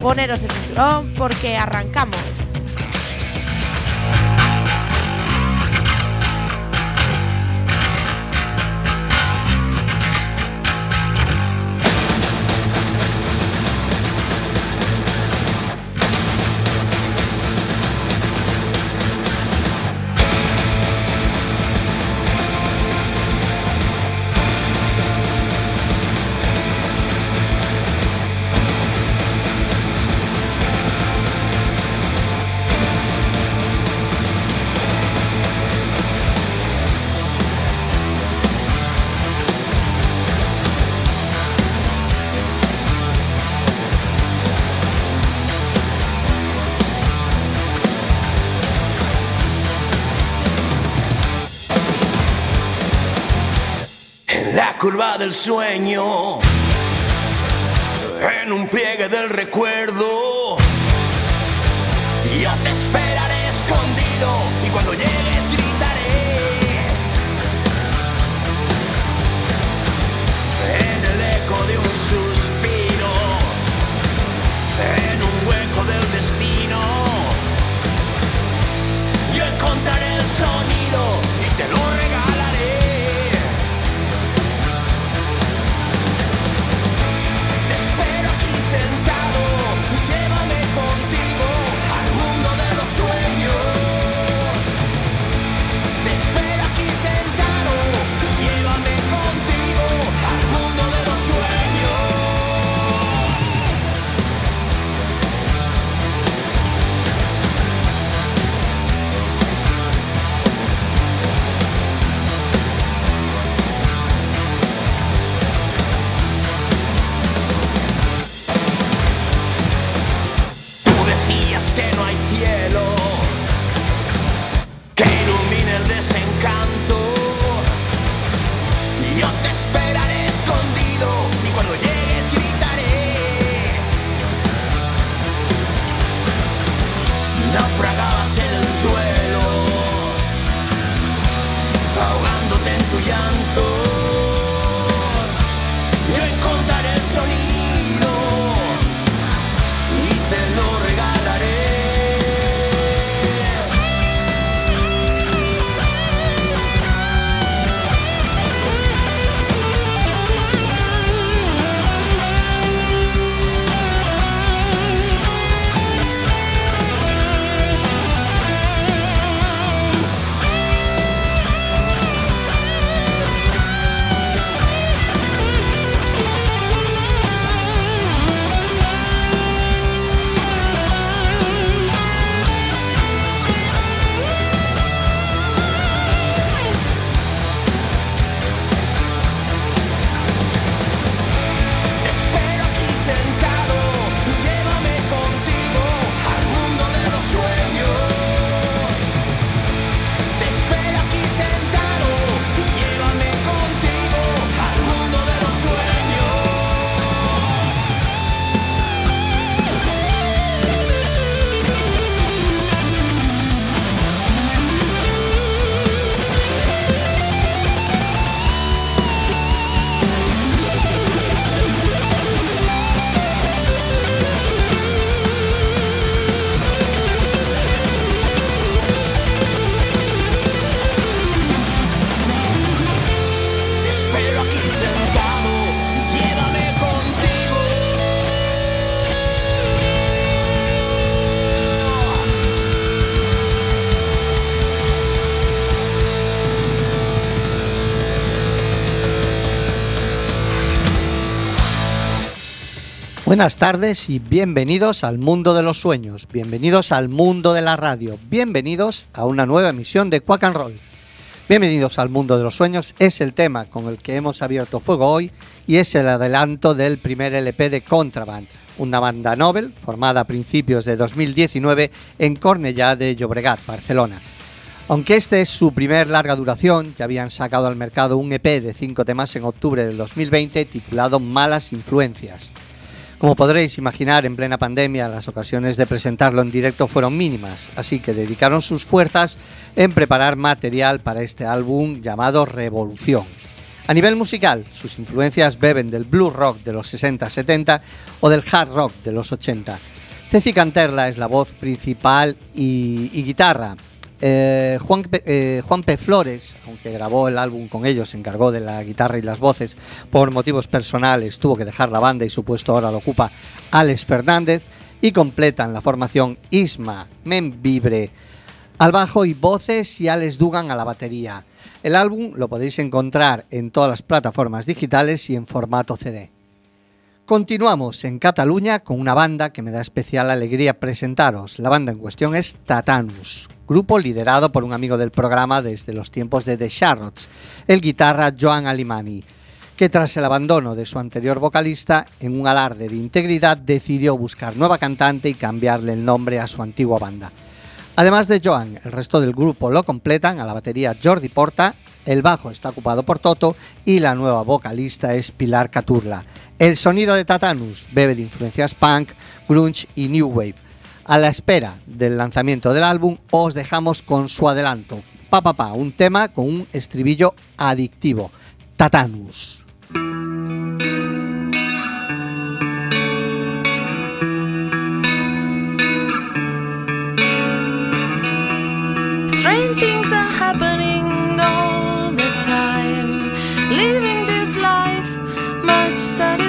Poneros el cinturón porque arrancamos. Sueño, en un pliegue del recuerdo, Buenas tardes y bienvenidos al mundo de los sueños, bienvenidos al mundo de la radio, bienvenidos a una nueva emisión de Quack and Roll. Bienvenidos al mundo de los sueños es el tema con el que hemos abierto fuego hoy y es el adelanto del primer LP de Contraband, una banda novel formada a principios de 2019 en Cornellà de Llobregat, Barcelona. Aunque este es su primer larga duración, ya habían sacado al mercado un EP de cinco temas en octubre del 2020 titulado Malas Influencias. Como podréis imaginar, en plena pandemia las ocasiones de presentarlo en directo fueron mínimas, así que dedicaron sus fuerzas en preparar material para este álbum llamado Revolución. A nivel musical, sus influencias beben del blues rock de los 60-70 o del hard rock de los 80. Ceci Canterla es la voz principal y guitarra. Eh, Juan, eh, Juan P. Flores, aunque grabó el álbum con ellos, se encargó de la guitarra y las voces por motivos personales, tuvo que dejar la banda y su puesto ahora lo ocupa Alex Fernández y completan la formación Isma Membibre al bajo y voces y Alex Dugan a la batería. El álbum lo podéis encontrar en todas las plataformas digitales y en formato CD. Continuamos en Cataluña con una banda que me da especial alegría presentaros. La banda en cuestión es Tatanus, grupo liderado por un amigo del programa desde los tiempos de The Charlottes, el guitarra Joan Alimani, que tras el abandono de su anterior vocalista, en un alarde de integridad decidió buscar nueva cantante y cambiarle el nombre a su antigua banda. Además de Joan, el resto del grupo lo completan a la batería Jordi Porta, el bajo está ocupado por Toto y la nueva vocalista es Pilar Caturla. El sonido de Tatanus bebe de influencias punk, grunge y new wave. A la espera del lanzamiento del álbum os dejamos con su adelanto, Pa Pa Pa, un tema con un estribillo adictivo, Tatanus. Strange things are happening all the time. Living this life much satisfied.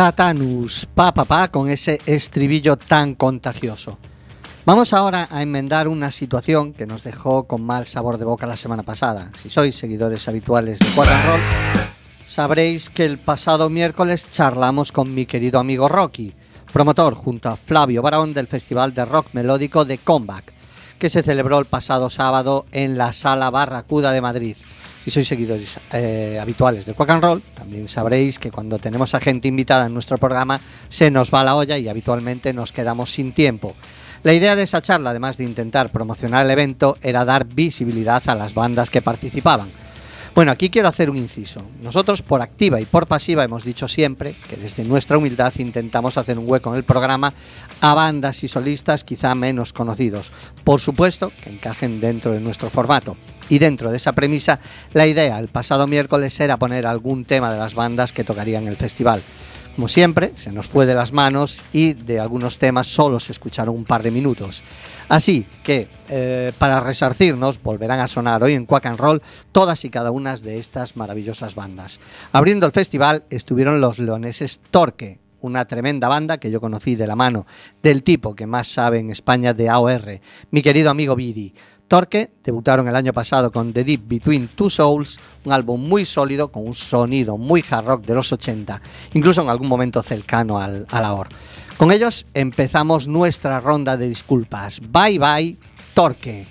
Tatanus, pa pa pa, con ese estribillo tan contagioso. Vamos ahora a enmendar una situación que nos dejó con mal sabor de boca la semana pasada. Si sois seguidores habituales de Quack and Roll, sabréis que el pasado miércoles charlamos con mi querido amigo Rocky, promotor junto a Flavio Barón del Festival de Rock Melódico de Comeback, que se celebró el pasado sábado en la Sala Barracuda de Madrid. Si sois seguidores eh, habituales de Quack and Roll, también sabréis que cuando tenemos a gente invitada en nuestro programa se nos va la olla y habitualmente nos quedamos sin tiempo. La idea de esa charla, además de intentar promocionar el evento, era dar visibilidad a las bandas que participaban. Bueno, aquí quiero hacer un inciso. Nosotros por activa y por pasiva hemos dicho siempre que desde nuestra humildad intentamos hacer un hueco en el programa a bandas y solistas quizá menos conocidos. Por supuesto que encajen dentro de nuestro formato. Y dentro de esa premisa, la idea el pasado miércoles era poner algún tema de las bandas que tocarían el festival. Como siempre, se nos fue de las manos y de algunos temas solo se escucharon un par de minutos. Así que, eh, para resarcirnos, volverán a sonar hoy en Quack and Roll todas y cada una de estas maravillosas bandas. Abriendo el festival estuvieron los leoneses Torque, una tremenda banda que yo conocí de la mano del tipo que más sabe en España de AOR, mi querido amigo Vidi. Torque debutaron el año pasado con The Deep Between Two Souls, un álbum muy sólido con un sonido muy hard rock de los 80, incluso en algún momento cercano al, a la OR. Con ellos empezamos nuestra ronda de disculpas. Bye bye, Torque.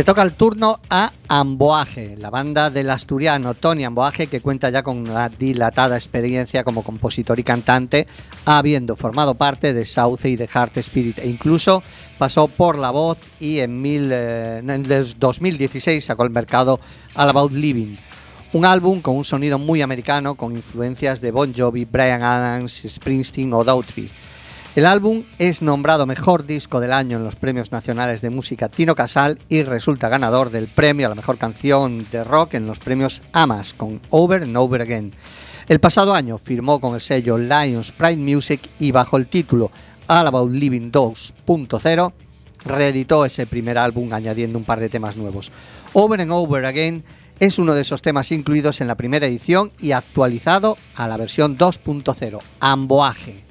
Le toca el turno a Amboaje, la banda del asturiano Tony Amboaje, que cuenta ya con una dilatada experiencia como compositor y cantante, habiendo formado parte de Sauce y de Heart Spirit, e incluso pasó por la voz y en, mil, eh, en el 2016 sacó al mercado All About Living. Un álbum con un sonido muy americano, con influencias de Bon Jovi, Brian Adams, Springsteen o Daughtry. El álbum es nombrado mejor disco del año en los premios nacionales de música Tino Casal y resulta ganador del premio a la mejor canción de rock en los premios AMAS con Over and Over Again. El pasado año firmó con el sello Lions Pride Music y bajo el título All About Living 2.0 reeditó ese primer álbum añadiendo un par de temas nuevos. Over and Over Again es uno de esos temas incluidos en la primera edición y actualizado a la versión 2.0, Amboaje.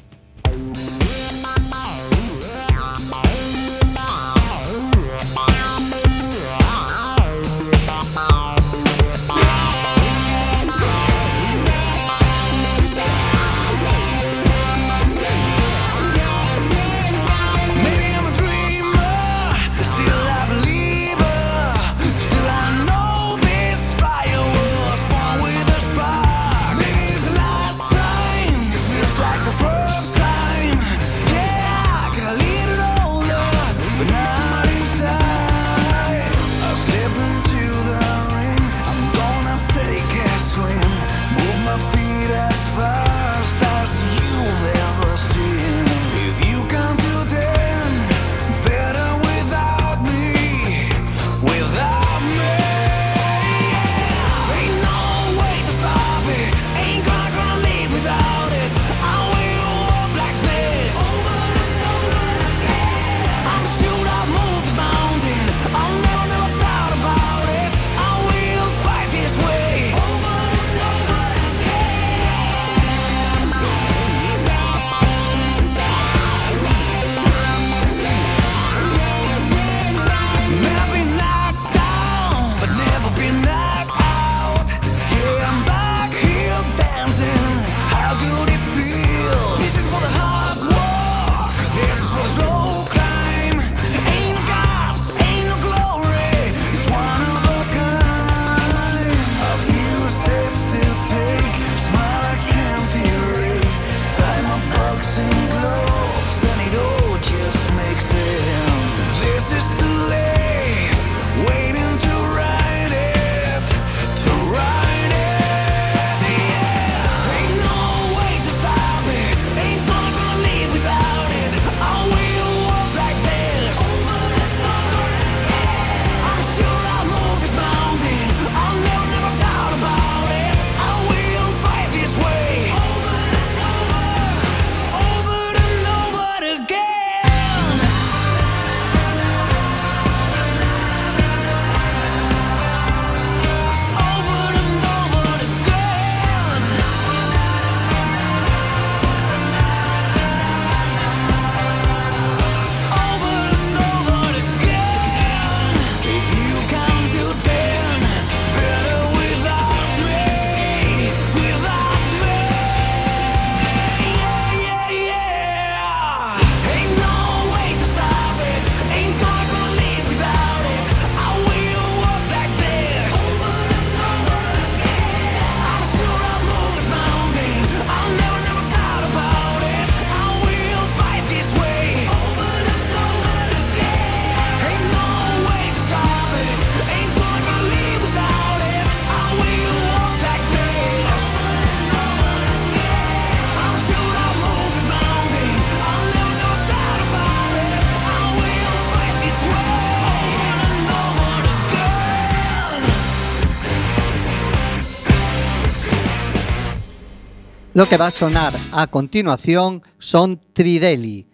Lo que va a sonar a continuación son Trideli,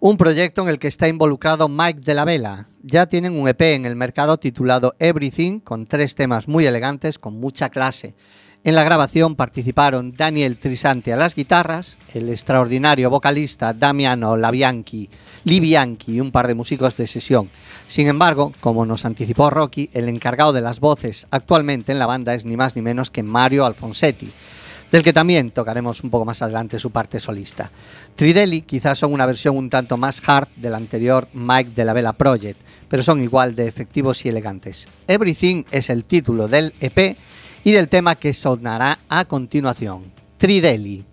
un proyecto en el que está involucrado Mike de la Vela. Ya tienen un EP en el mercado titulado Everything, con tres temas muy elegantes, con mucha clase. En la grabación participaron Daniel Trisanti a las guitarras, el extraordinario vocalista Damiano Labianchi, Libianchi y un par de músicos de sesión. Sin embargo, como nos anticipó Rocky, el encargado de las voces actualmente en la banda es ni más ni menos que Mario Alfonsetti. Del que también tocaremos un poco más adelante su parte solista. Tridelli quizás son una versión un tanto más hard del anterior Mike de la Vela Project, pero son igual de efectivos y elegantes. Everything es el título del EP y del tema que sonará a continuación. Tridelli.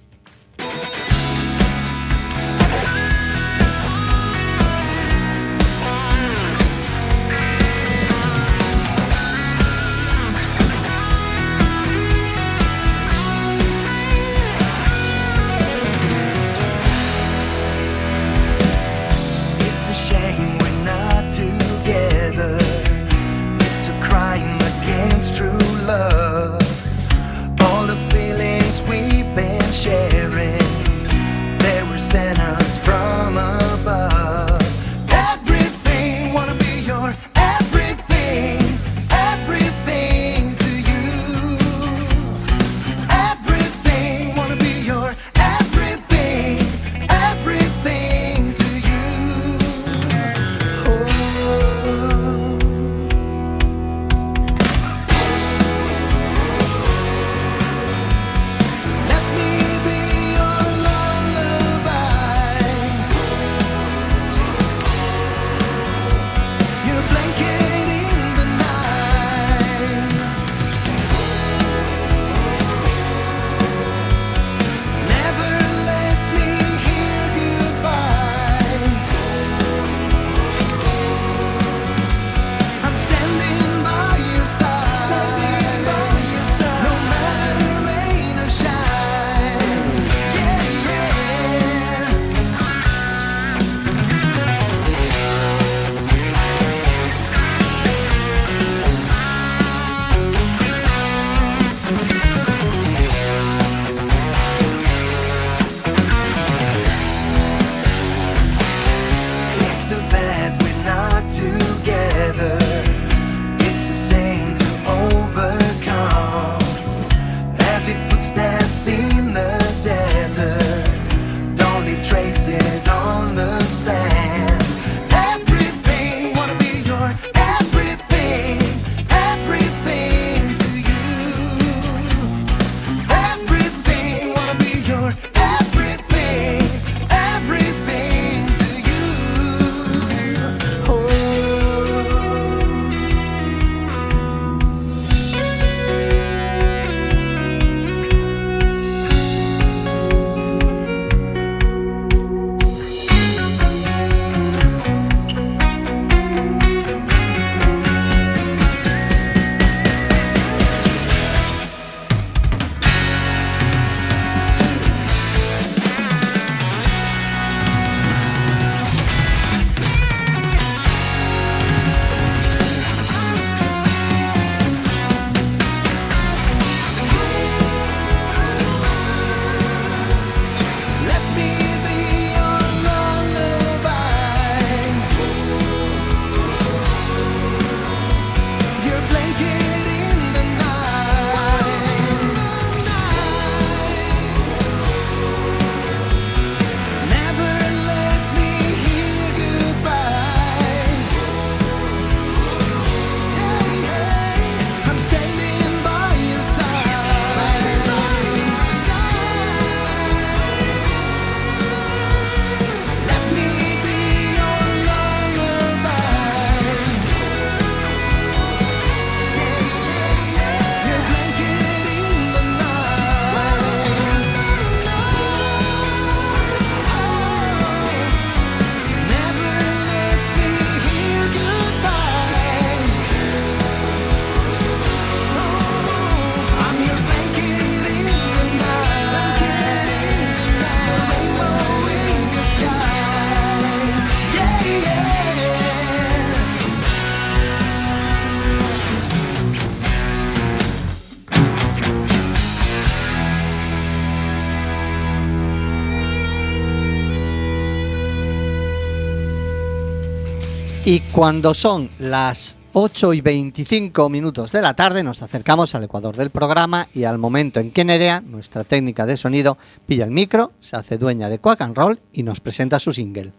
Y cuando son las 8 y 25 minutos de la tarde, nos acercamos al ecuador del programa y al momento en que Nerea, nuestra técnica de sonido, pilla el micro, se hace dueña de Quack and Roll y nos presenta su single.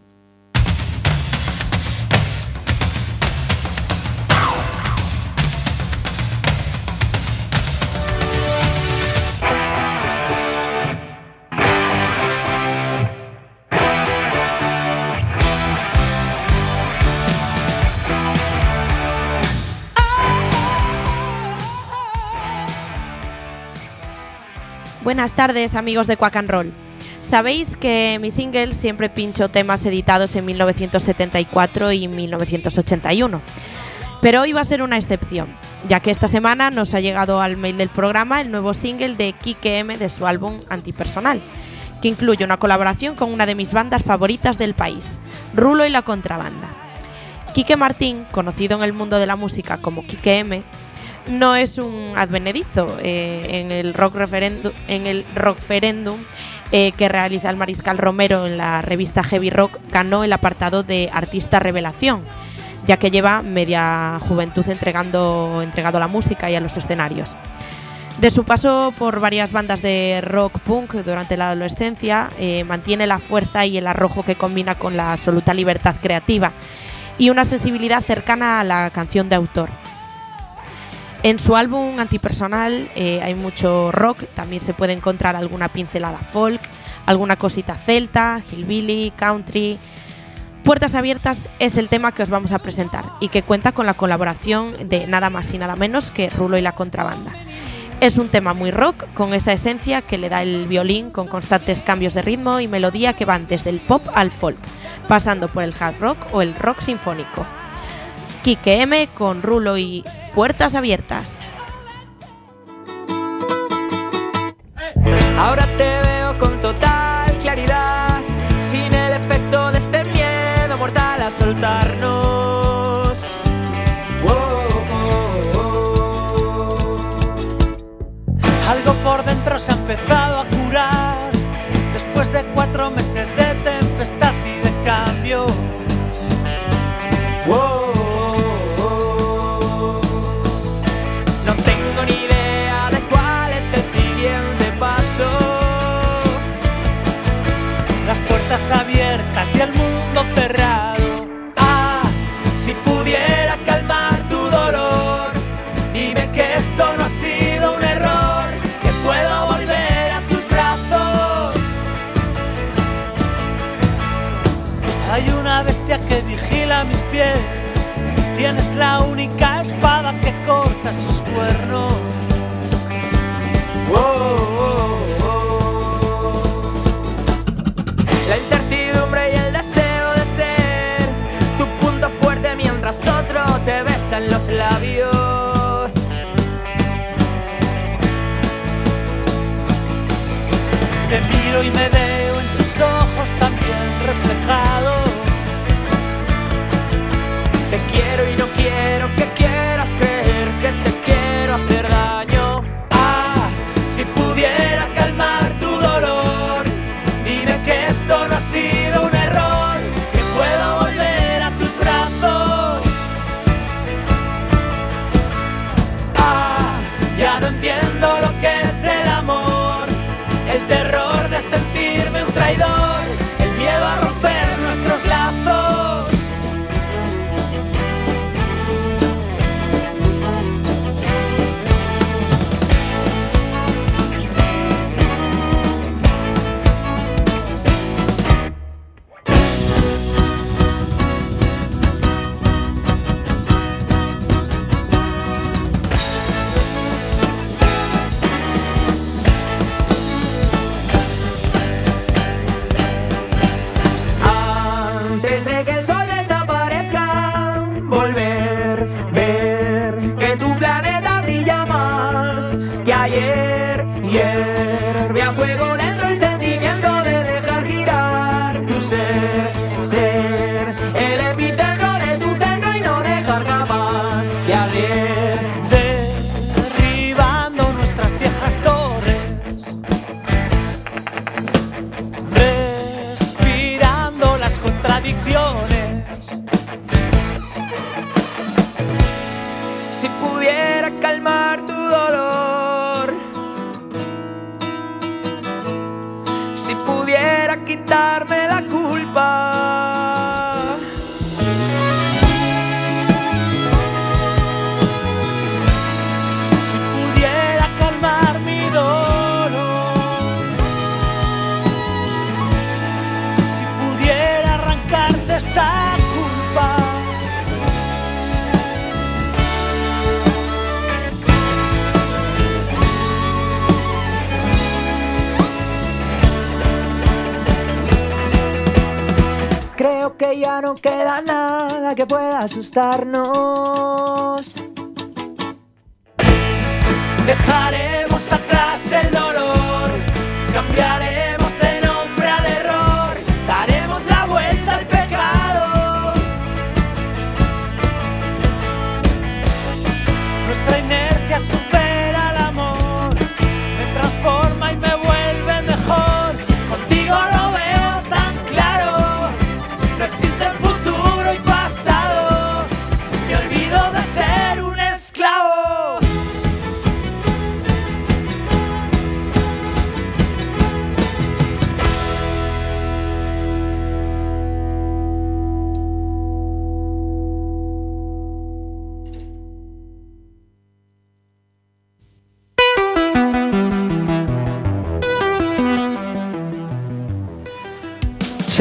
Buenas tardes amigos de Quack and Roll. Sabéis que mi single siempre pincho temas editados en 1974 y 1981. Pero hoy va a ser una excepción, ya que esta semana nos ha llegado al mail del programa el nuevo single de Kike M de su álbum Antipersonal, que incluye una colaboración con una de mis bandas favoritas del país, Rulo y la Contrabanda. Quique Martín, conocido en el mundo de la música como Quique M, no es un advenedizo eh, en el rock referendum, en el eh, que realiza el Mariscal Romero en la revista Heavy Rock ganó el apartado de artista revelación, ya que lleva media juventud entregando entregado a la música y a los escenarios. De su paso por varias bandas de rock punk durante la adolescencia, eh, mantiene la fuerza y el arrojo que combina con la absoluta libertad creativa y una sensibilidad cercana a la canción de autor. En su álbum antipersonal eh, hay mucho rock, también se puede encontrar alguna pincelada folk, alguna cosita celta, hillbilly, country. Puertas Abiertas es el tema que os vamos a presentar y que cuenta con la colaboración de nada más y nada menos que Rulo y la Contrabanda. Es un tema muy rock, con esa esencia que le da el violín con constantes cambios de ritmo y melodía que van desde el pop al folk, pasando por el hard rock o el rock sinfónico. Kike M con Rulo y Puertas Abiertas. Ahora te veo con total claridad, sin el efecto de este miedo mortal a soltarnos. Wow, oh, oh. Algo por dentro se ha empezado a curar después de cuatro meses y el mundo cerrado. Ah, si pudiera calmar tu dolor, dime que esto no ha sido un error, que puedo volver a tus brazos. Hay una bestia que vigila mis pies. Tienes la única espada que corta sus cuernos. Oh, oh, oh. La te besa en los labios. Te miro y me veo que pueda asustarnos. Dejaremos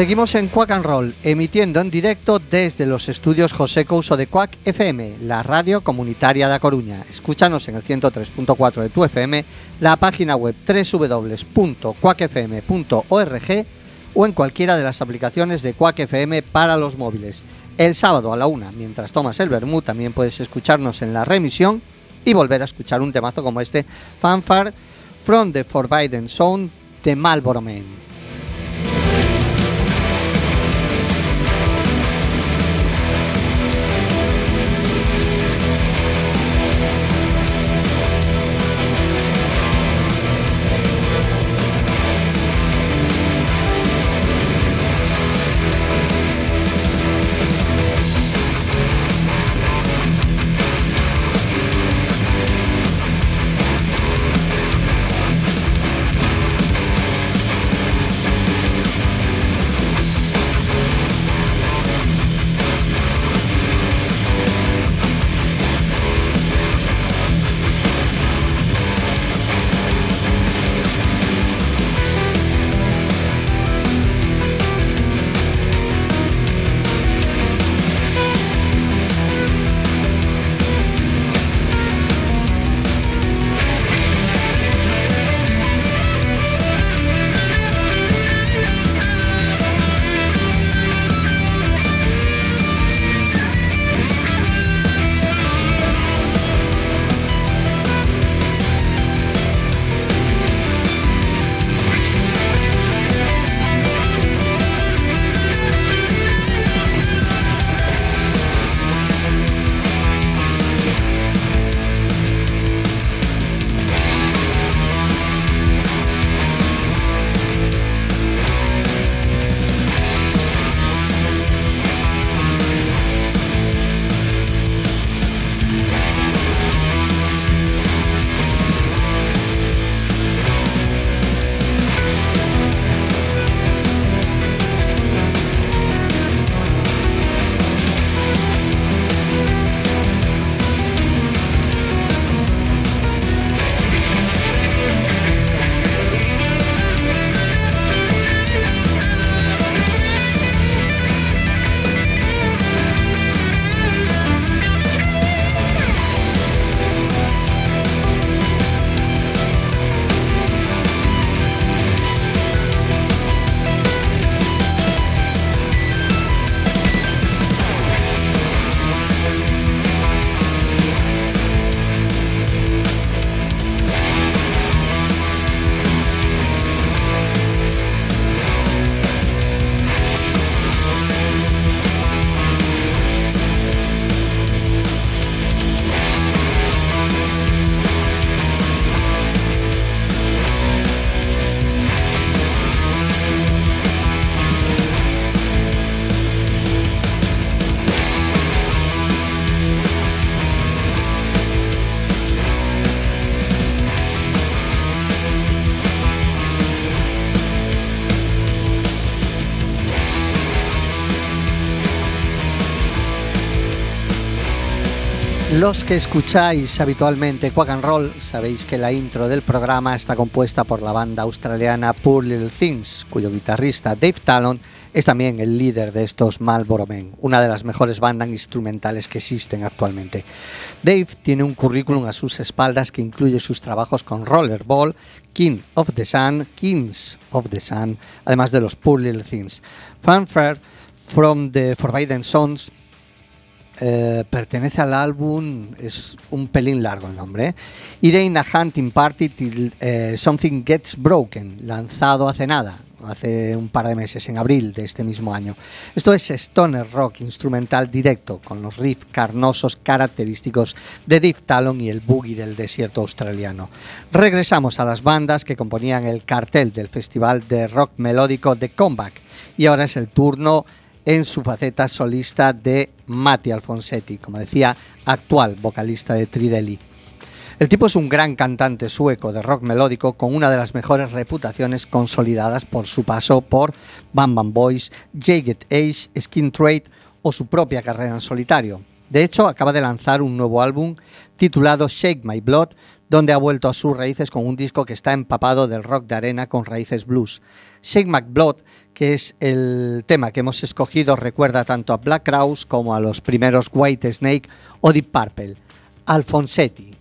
Seguimos en Quack and Roll, emitiendo en directo desde los estudios José Couso de Quack FM, la radio comunitaria de A Coruña. Escúchanos en el 103.4 de tu FM, la página web www.quackfm.org o en cualquiera de las aplicaciones de Quack FM para los móviles. El sábado a la una, mientras tomas el vermú, también puedes escucharnos en la remisión y volver a escuchar un temazo como este, Fanfare from the Forbidden Zone de Marlboro. Los que escucháis habitualmente Quack and Roll sabéis que la intro del programa está compuesta por la banda australiana Poor Little Things, cuyo guitarrista Dave Talon es también el líder de estos Marlboro Men, una de las mejores bandas instrumentales que existen actualmente. Dave tiene un currículum a sus espaldas que incluye sus trabajos con Rollerball, King of the Sun, Kings of the Sun, además de los Poor Little Things. Fanfare From the Forbidden Sons eh, pertenece al álbum, es un pelín largo el nombre, ¿eh? It Ain't a Hunting Party Till eh, Something Gets Broken, lanzado hace nada, hace un par de meses, en abril de este mismo año. Esto es stoner rock instrumental directo, con los riffs carnosos característicos de Deep Talon y el boogie del desierto australiano. Regresamos a las bandas que componían el cartel del festival de rock melódico The Comeback, y ahora es el turno en su faceta solista de Matti Alfonsetti, como decía, actual vocalista de Tridelli. El tipo es un gran cantante sueco de rock melódico con una de las mejores reputaciones consolidadas por su paso por Bam Bam Boys, Jagged Age, Skin Trade o su propia carrera en solitario. De hecho, acaba de lanzar un nuevo álbum titulado Shake My Blood, donde ha vuelto a sus raíces con un disco que está empapado del rock de arena con raíces blues. Shake My Blood, que es el tema que hemos escogido, recuerda tanto a Black Crowes como a los primeros White Snake o Deep Purple. Alfonsetti.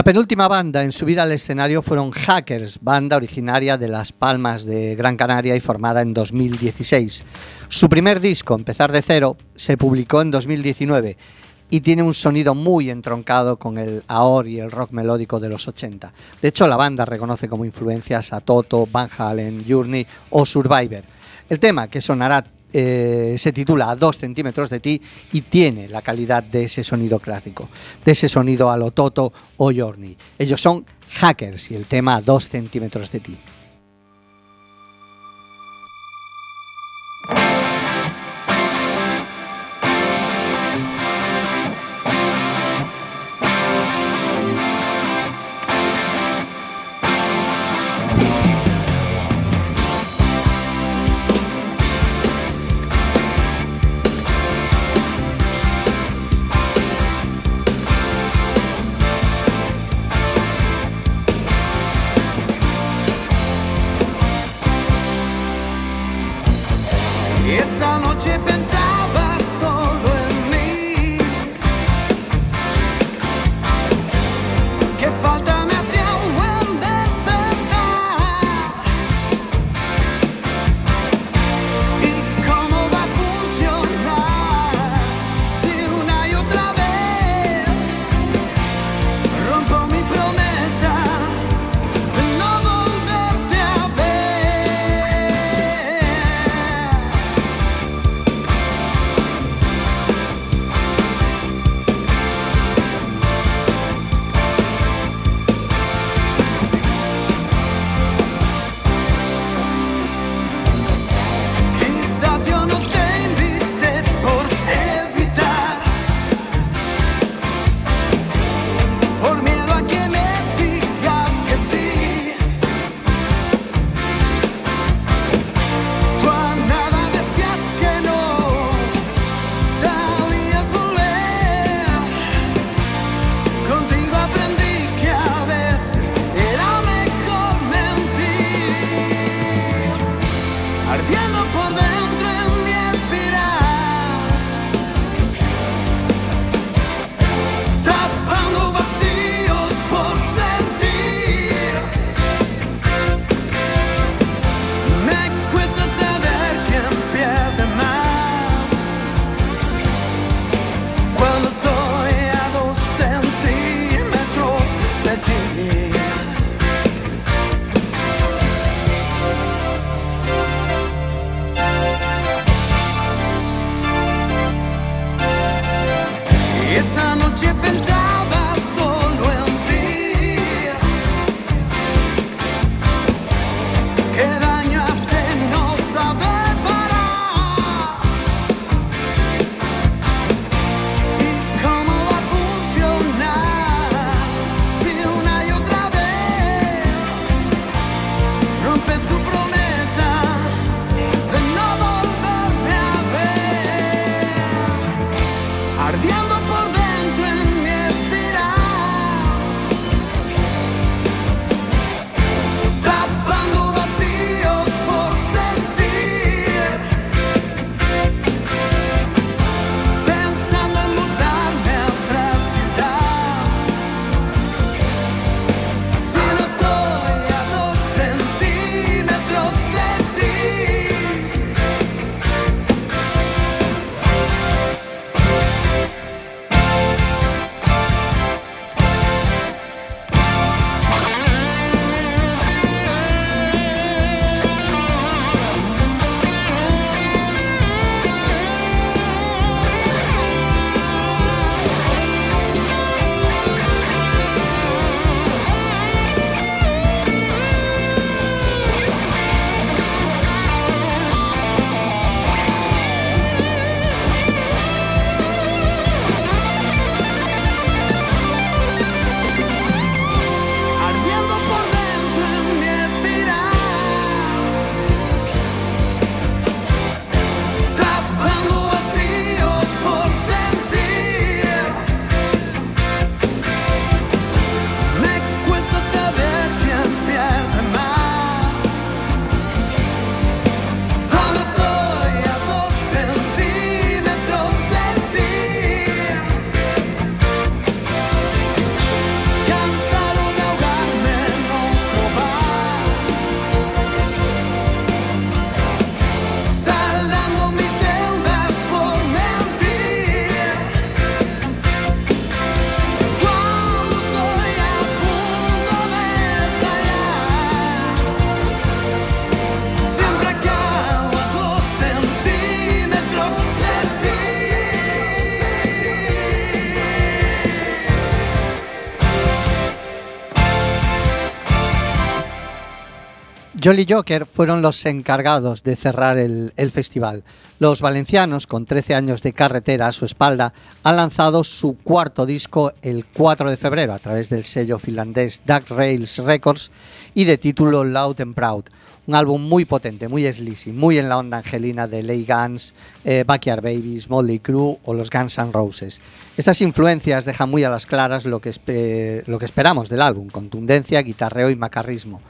La penúltima banda en subir al escenario fueron Hackers, banda originaria de Las Palmas de Gran Canaria y formada en 2016. Su primer disco, Empezar de Cero, se publicó en 2019 y tiene un sonido muy entroncado con el AOR y el rock melódico de los 80. De hecho, la banda reconoce como influencias a Toto, Van Halen, Journey o Survivor. El tema que sonará eh, se titula A 2 centímetros de ti y tiene la calidad de ese sonido clásico, de ese sonido a lo Toto o Journey. Ellos son Hackers y el tema A 2 centímetros de ti. Jolly Joker fueron los encargados de cerrar el, festival. Los valencianos, con 13 años de carretera a su espalda, han lanzado su cuarto disco el 4 de febrero a través del sello finlandés Dark Rails Records y de título Loud and Proud. Un álbum muy potente, muy sleazy, muy en la onda angelina de Lay Guns, eh, Backyard Babies, Motley Crue o los Guns N' Roses. Estas influencias dejan muy a las claras lo que, lo que esperamos del álbum, contundencia, guitarreo y macarrismo.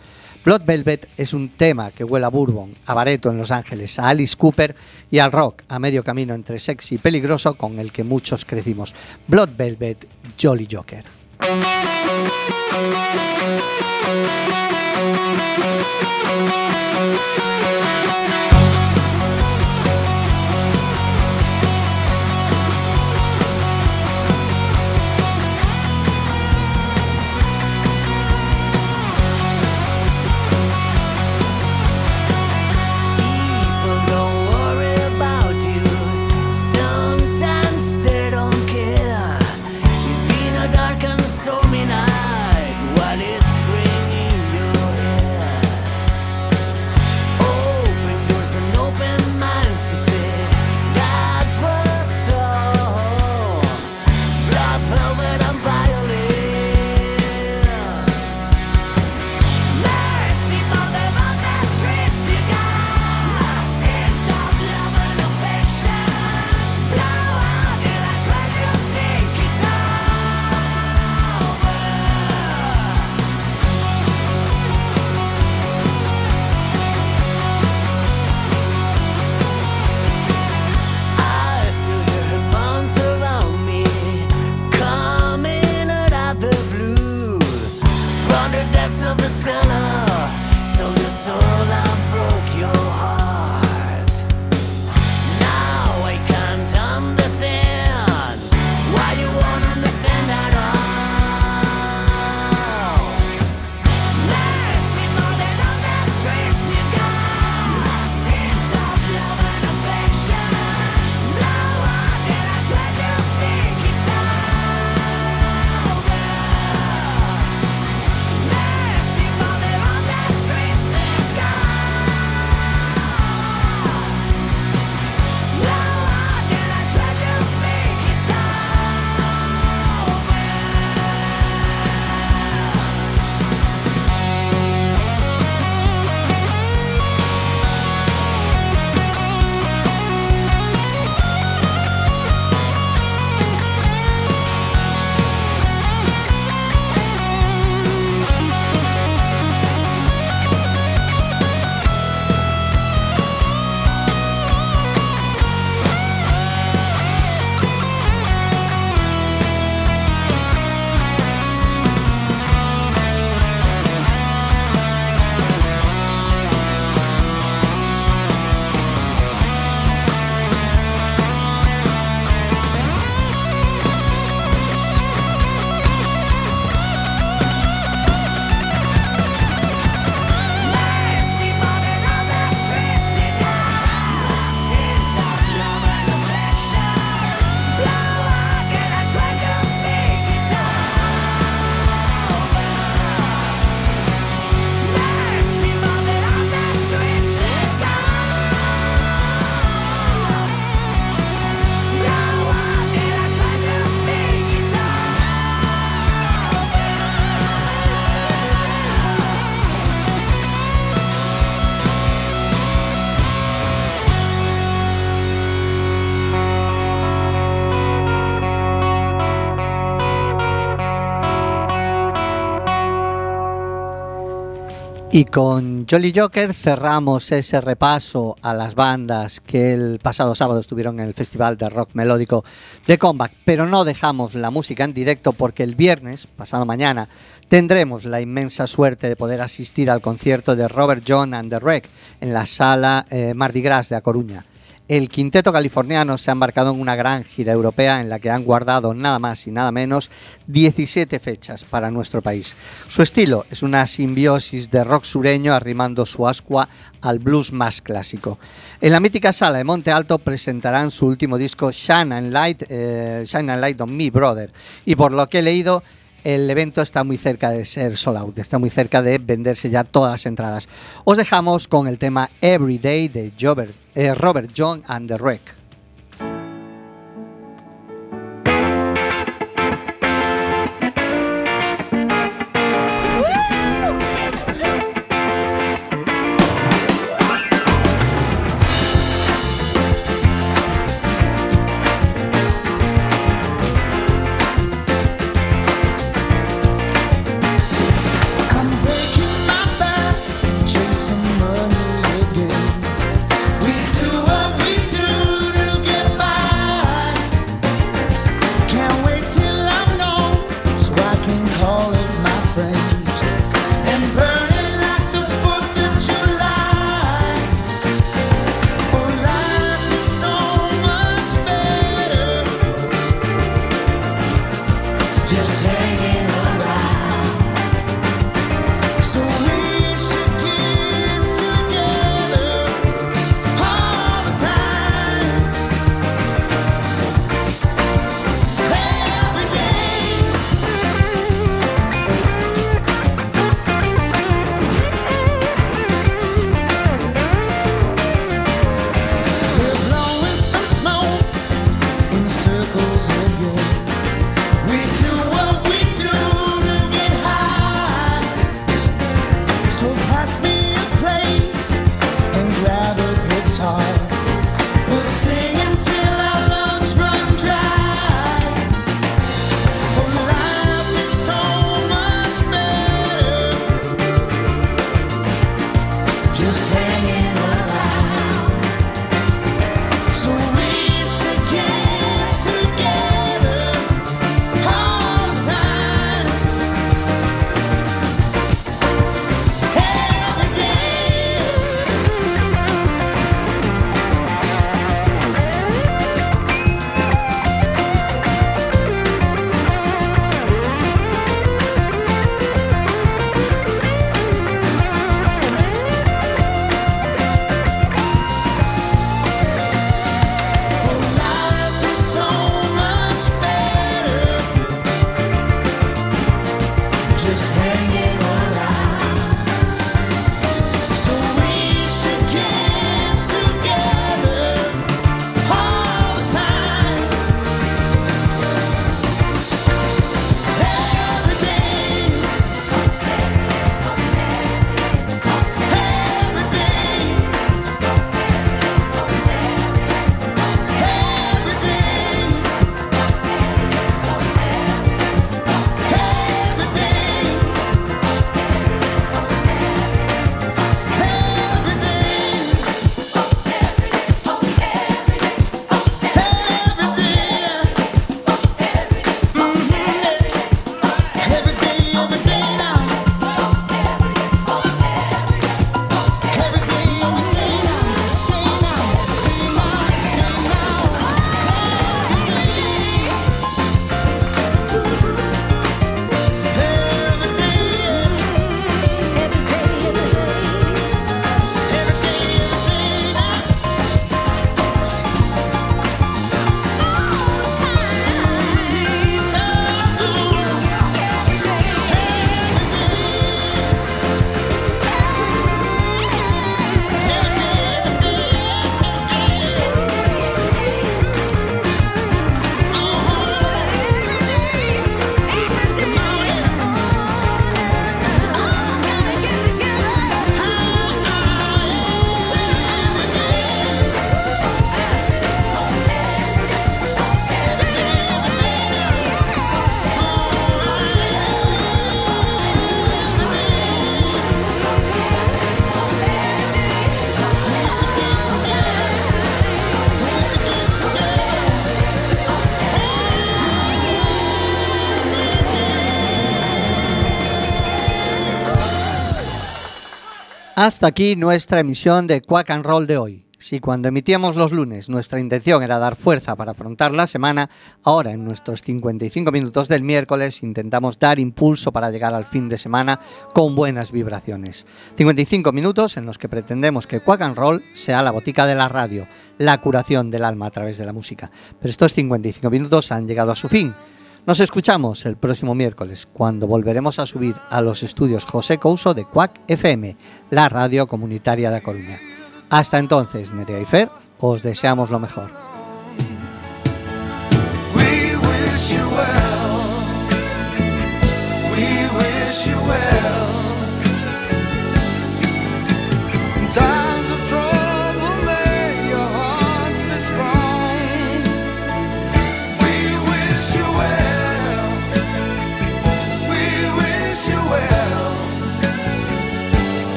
Blood Velvet es un tema que huele a Bourbon, a Bareto en Los Ángeles, a Alice Cooper y al rock, a medio camino entre sexy y peligroso con el que muchos crecimos. Blood Velvet, Jolly Joker. Y con Jolly Joker cerramos ese repaso a las bandas que el pasado sábado estuvieron en el Festival de Rock Melódico de Comeback. Pero no dejamos la música en directo porque el viernes, pasado mañana, tendremos la inmensa suerte de poder asistir al concierto de Robert John and the Wreck en la sala eh, Mardi Gras de A Coruña. El quinteto californiano se ha embarcado en una gran gira europea en la que han guardado nada más y nada menos 17 fechas para nuestro país. Su estilo es una simbiosis de rock sureño arrimando su ascua al blues más clásico. En la mítica sala de Monte Alto presentarán su último disco Shine and Light, eh, Shine and Light on Me Brother y por lo que he leído el evento está muy cerca de ser sold out, está muy cerca de venderse ya todas las entradas. Os dejamos con el tema Everyday de Robert, eh, Robert John and the Wreck. Just hanging Hasta aquí nuestra emisión de Quack and Roll de hoy. Si cuando emitíamos los lunes nuestra intención era dar fuerza para afrontar la semana, ahora en nuestros 55 minutos del miércoles intentamos dar impulso para llegar al fin de semana con buenas vibraciones. 55 minutos en los que pretendemos que Quack and Roll sea la botica de la radio, la curación del alma a través de la música. Pero estos 55 minutos han llegado a su fin. Nos escuchamos el próximo miércoles, cuando volveremos a subir a los estudios José Couso de Cuac FM, la radio comunitaria de A Coruña. Hasta entonces, Nerea y Fer, os deseamos lo mejor.